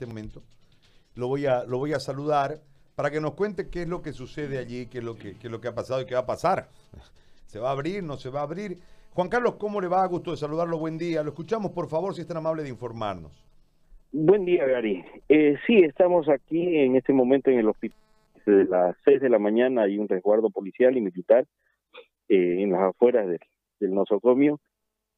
este momento. Lo voy a, lo voy a saludar para que nos cuente qué es lo que sucede allí, qué es lo que, qué es lo que ha pasado y qué va a pasar. ¿Se va a abrir? ¿No se va a abrir? Juan Carlos, ¿cómo le va? Gusto de saludarlo. Buen día. Lo escuchamos, por favor, si es tan amable de informarnos. Buen día, Gary. Eh, sí, estamos aquí en este momento en el hospital. Desde las 6 de la mañana hay un resguardo policial y militar eh, en las afueras del, del nosocomio.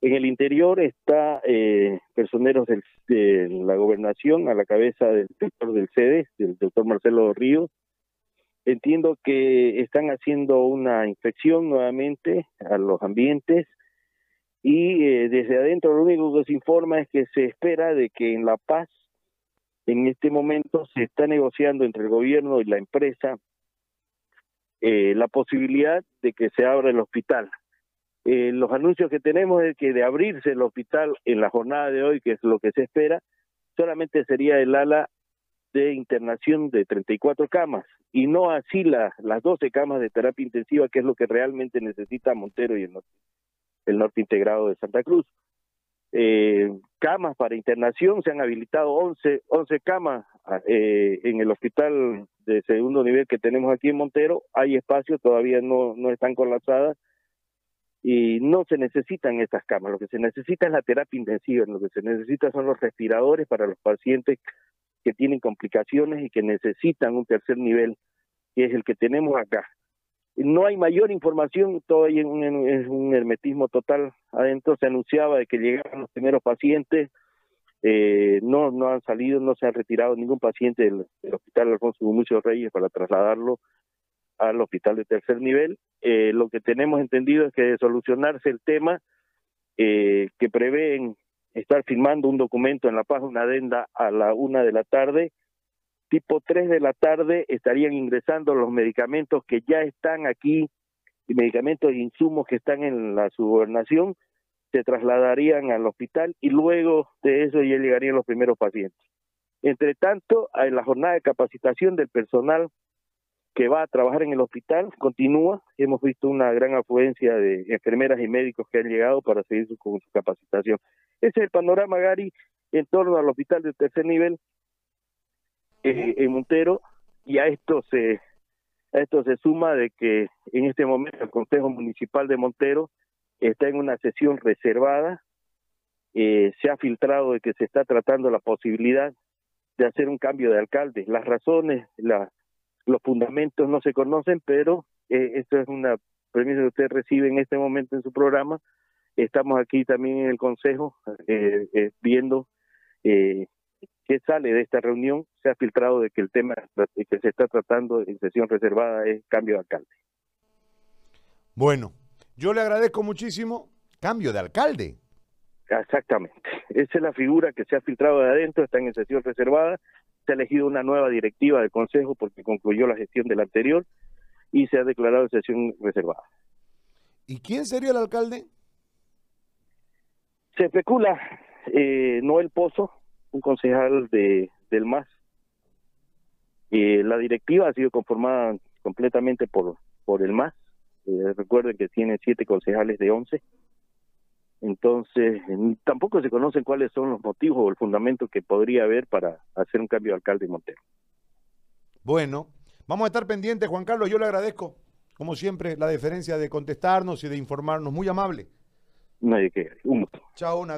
En el interior está eh, personeros del, de la gobernación a la cabeza del director del CEDES, del doctor Marcelo Ríos. Entiendo que están haciendo una inspección nuevamente a los ambientes y eh, desde adentro lo único que se informa es que se espera de que en La Paz en este momento se está negociando entre el gobierno y la empresa eh, la posibilidad de que se abra el hospital. Eh, los anuncios que tenemos es que de abrirse el hospital en la jornada de hoy, que es lo que se espera, solamente sería el ala de internación de 34 camas y no así la, las 12 camas de terapia intensiva, que es lo que realmente necesita Montero y el norte, el norte integrado de Santa Cruz. Eh, camas para internación, se han habilitado 11, 11 camas eh, en el hospital de segundo nivel que tenemos aquí en Montero, hay espacio, todavía no, no están colapsadas y no se necesitan estas camas, lo que se necesita es la terapia intensiva, lo que se necesita son los respiradores para los pacientes que tienen complicaciones y que necesitan un tercer nivel, que es el que tenemos acá. No hay mayor información, todavía es un, hermetismo total. Adentro, se anunciaba de que llegaban los primeros pacientes, eh, no, no han salido, no se ha retirado ningún paciente del, del Hospital Alfonso Gumucio Reyes para trasladarlo al hospital de tercer nivel. Eh, lo que tenemos entendido es que de solucionarse el tema, eh, que prevén estar firmando un documento en La Paz, una adenda a la una de la tarde, tipo tres de la tarde estarían ingresando los medicamentos que ya están aquí, medicamentos e insumos que están en la subgobernación, se trasladarían al hospital y luego de eso ya llegarían los primeros pacientes. Entre tanto, en la jornada de capacitación del personal que va a trabajar en el hospital continúa. Hemos visto una gran afluencia de enfermeras y médicos que han llegado para seguir su, con su capacitación. Ese es el panorama, Gary, en torno al hospital de tercer nivel eh, en Montero y a esto se a esto se suma de que en este momento el Consejo Municipal de Montero está en una sesión reservada. Eh, se ha filtrado de que se está tratando la posibilidad de hacer un cambio de alcalde. Las razones, la, los fundamentos no se conocen, pero eh, esto es una premisa que usted recibe en este momento en su programa. Estamos aquí también en el Consejo eh, eh, viendo eh, qué sale de esta reunión. Se ha filtrado de que el tema que se está tratando en sesión reservada es cambio de alcalde. Bueno, yo le agradezco muchísimo. Cambio de alcalde. Exactamente. Esa es la figura que se ha filtrado de adentro, está en sesión reservada. Se ha elegido una nueva directiva del Consejo porque concluyó la gestión del anterior y se ha declarado sesión reservada. ¿Y quién sería el alcalde? Se especula eh, Noel Pozo, un concejal de del MAS. Eh, la directiva ha sido conformada completamente por, por el MAS. Eh, recuerden que tiene siete concejales de once. Entonces, tampoco se conocen cuáles son los motivos o el fundamento que podría haber para hacer un cambio de alcalde en Montero. Bueno, vamos a estar pendientes, Juan Carlos. Yo le agradezco, como siempre, la deferencia de contestarnos y de informarnos. Muy amable. Hay que, un gusto. Chao, una